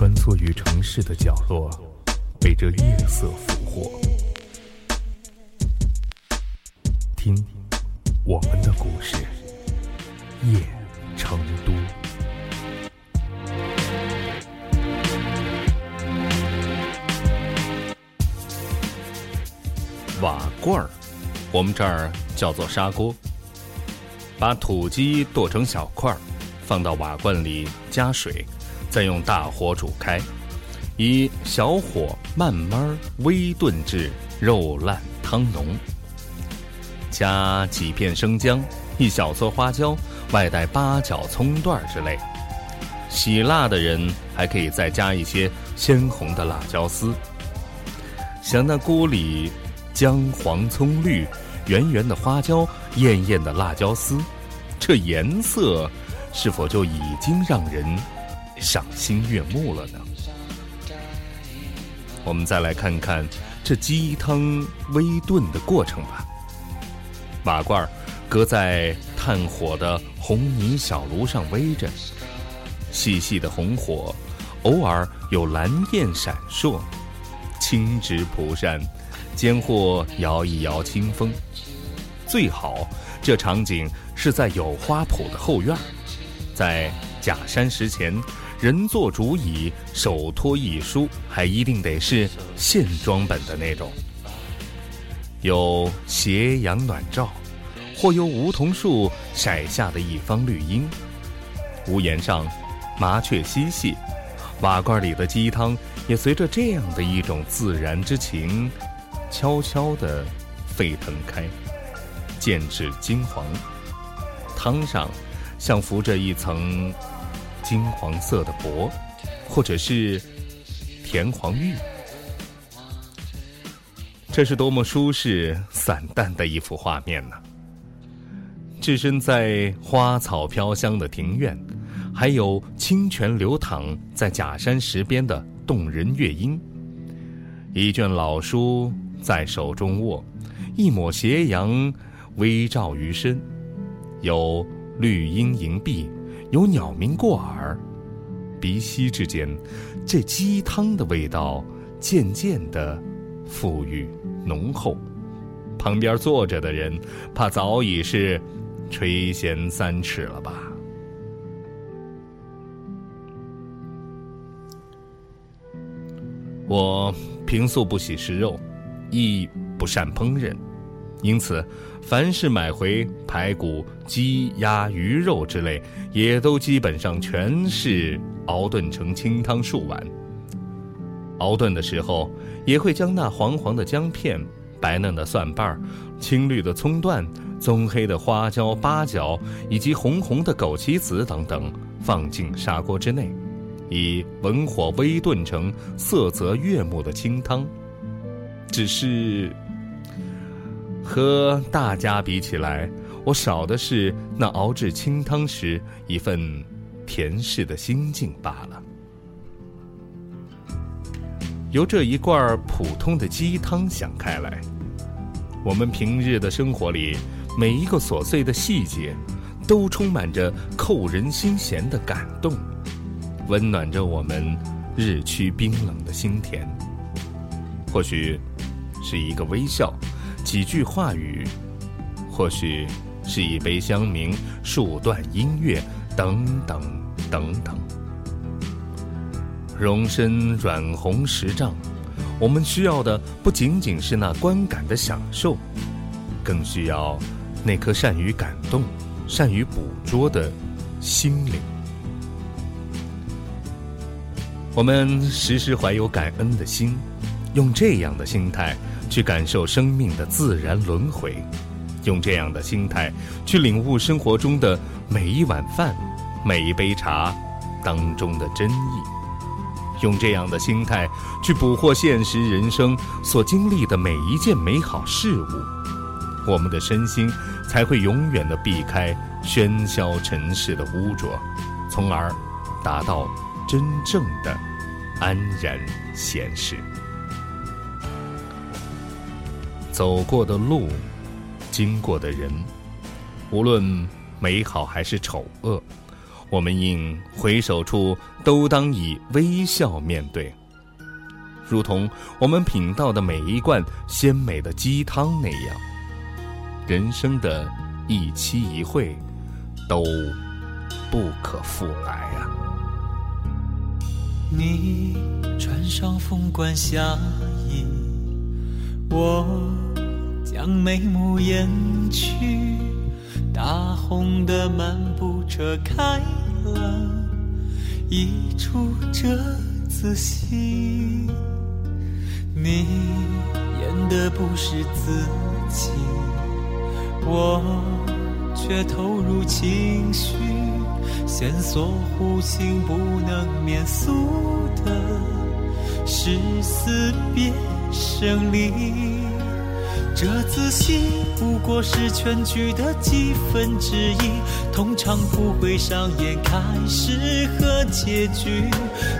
穿梭于城市的角落，被这夜色俘获。听，我们的故事，夜成都。瓦罐儿，我们这儿叫做砂锅。把土鸡剁成小块，放到瓦罐里加水，再用大火煮开，以小火慢慢微炖至肉烂汤浓。加几片生姜，一小撮花椒，外带八角、葱段之类。喜辣的人还可以再加一些鲜红的辣椒丝。想那锅里姜黄葱绿。圆圆的花椒，艳艳的辣椒丝，这颜色是否就已经让人赏心悦目了呢？我们再来看看这鸡汤微炖的过程吧。瓦罐儿搁在炭火的红泥小炉上煨着，细细的红火，偶尔有蓝焰闪烁，青汁蒲扇。间或摇一摇清风，最好这场景是在有花圃的后院，在假山石前，人坐竹椅，手托一书，还一定得是线装本的那种。有斜阳暖照，或由梧桐树晒下的一方绿荫，屋檐上麻雀嬉戏，瓦罐里的鸡汤也随着这样的一种自然之情。悄悄地沸腾开，渐至金黄，汤上像浮着一层金黄色的薄，或者是甜黄玉。这是多么舒适散淡的一幅画面呢！置身在花草飘香的庭院，还有清泉流淌在假山石边的动人乐音，一卷老书。在手中握，一抹斜阳微照于身，有绿荫迎壁，有鸟鸣过耳，鼻息之间，这鸡汤的味道渐渐的馥郁浓厚。旁边坐着的人，怕早已是垂涎三尺了吧？我平素不喜食肉。亦不善烹饪，因此，凡是买回排骨、鸡、鸭、鱼肉之类，也都基本上全是熬炖成清汤数碗。熬炖的时候，也会将那黄黄的姜片、白嫩的蒜瓣、青绿的葱段、棕黑的花椒、八角以及红红的枸杞子等等放进砂锅之内，以文火微炖成色泽悦目的清汤。只是和大家比起来，我少的是那熬制清汤时一份甜适的心境罢了。由这一罐普通的鸡汤想开来，我们平日的生活里每一个琐碎的细节，都充满着扣人心弦的感动，温暖着我们日趋冰冷的心田。或许。是一个微笑，几句话语，或许是一杯香茗，数段音乐，等等等等。容身软红十丈，我们需要的不仅仅是那观感的享受，更需要那颗善于感动、善于捕捉的心灵。我们时时怀有感恩的心，用这样的心态。去感受生命的自然轮回，用这样的心态去领悟生活中的每一碗饭、每一杯茶当中的真意，用这样的心态去捕获现实人生所经历的每一件美好事物，我们的身心才会永远的避开喧嚣尘世的污浊，从而达到真正的安然闲适。走过的路，经过的人，无论美好还是丑恶，我们应回首处都当以微笑面对，如同我们品到的每一罐鲜美的鸡汤那样。人生的一期一会，都不可复来啊！你穿上凤冠霞衣，我将眉目掩去，大红的漫步车开。了一出折子戏，你演的不是自己，我却投入情绪，线索弧形不能免俗的是死别生离。这仔戏不过是全剧的几分之一，通常不会上演开始和结局。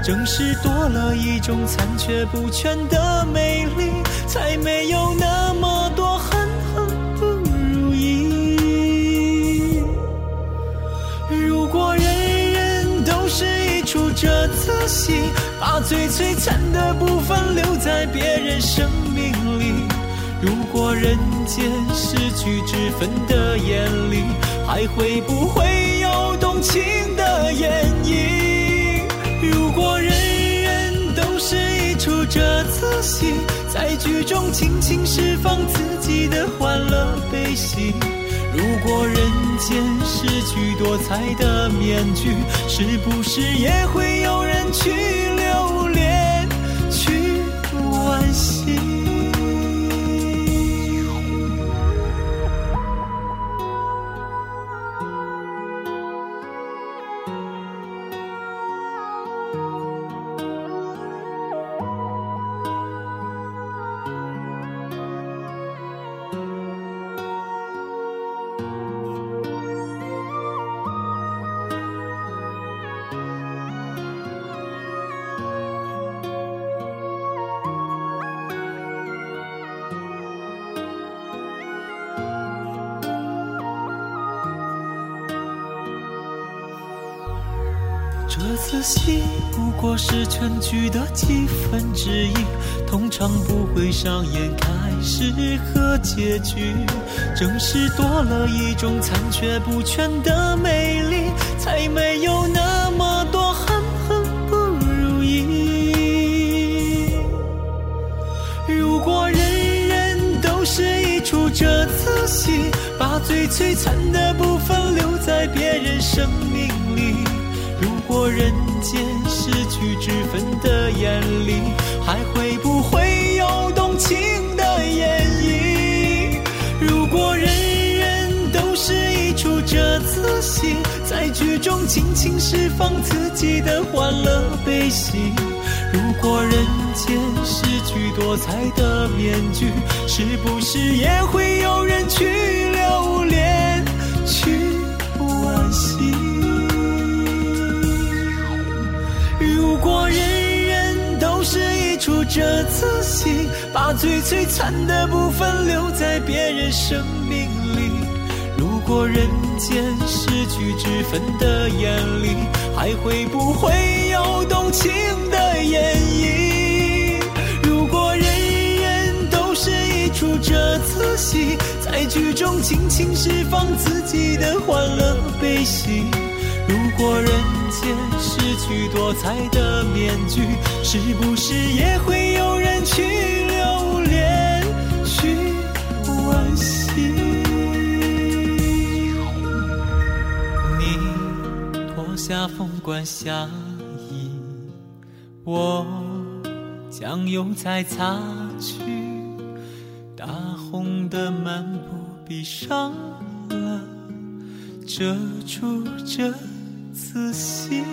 正是多了一种残缺不全的美丽，才没有那么多恨恨不如意。如果人人都是一出这次戏，把最璀璨的部分留在别人生命里。如果人间失去之分的眼里，还会不会有动情的演绎？如果人人都是一出这次戏，在剧中尽情释放自己的欢乐悲喜。如果人间失去多彩的面具，是不是也会有人去这次戏不过是全剧的几分之一，通常不会上演开始和结局。正是多了一种残缺不全的美丽，才没有那么多恨恨不如意。如果人人都是一出这次戏，把最璀璨的部分留在别人生命。过人间失去之分的眼里，还会不会有动情的演绎？如果人人都是一出这次戏，在剧中尽情释放自己的欢乐悲喜。如果人间失去多彩的面具，是不是也会有人去留恋，这次戏，把最璀璨的部分留在别人生命里。如果人间失去之分的眼里，还会不会有动情的演绎？如果人人都是一出这次戏，在剧中尽情释放自己的欢乐悲喜。如果人间失去多彩的面具，是不是也会有人去留恋，去惋惜？你脱下凤冠霞衣，我将油彩擦去，大红的漫步闭上了，遮住这。此心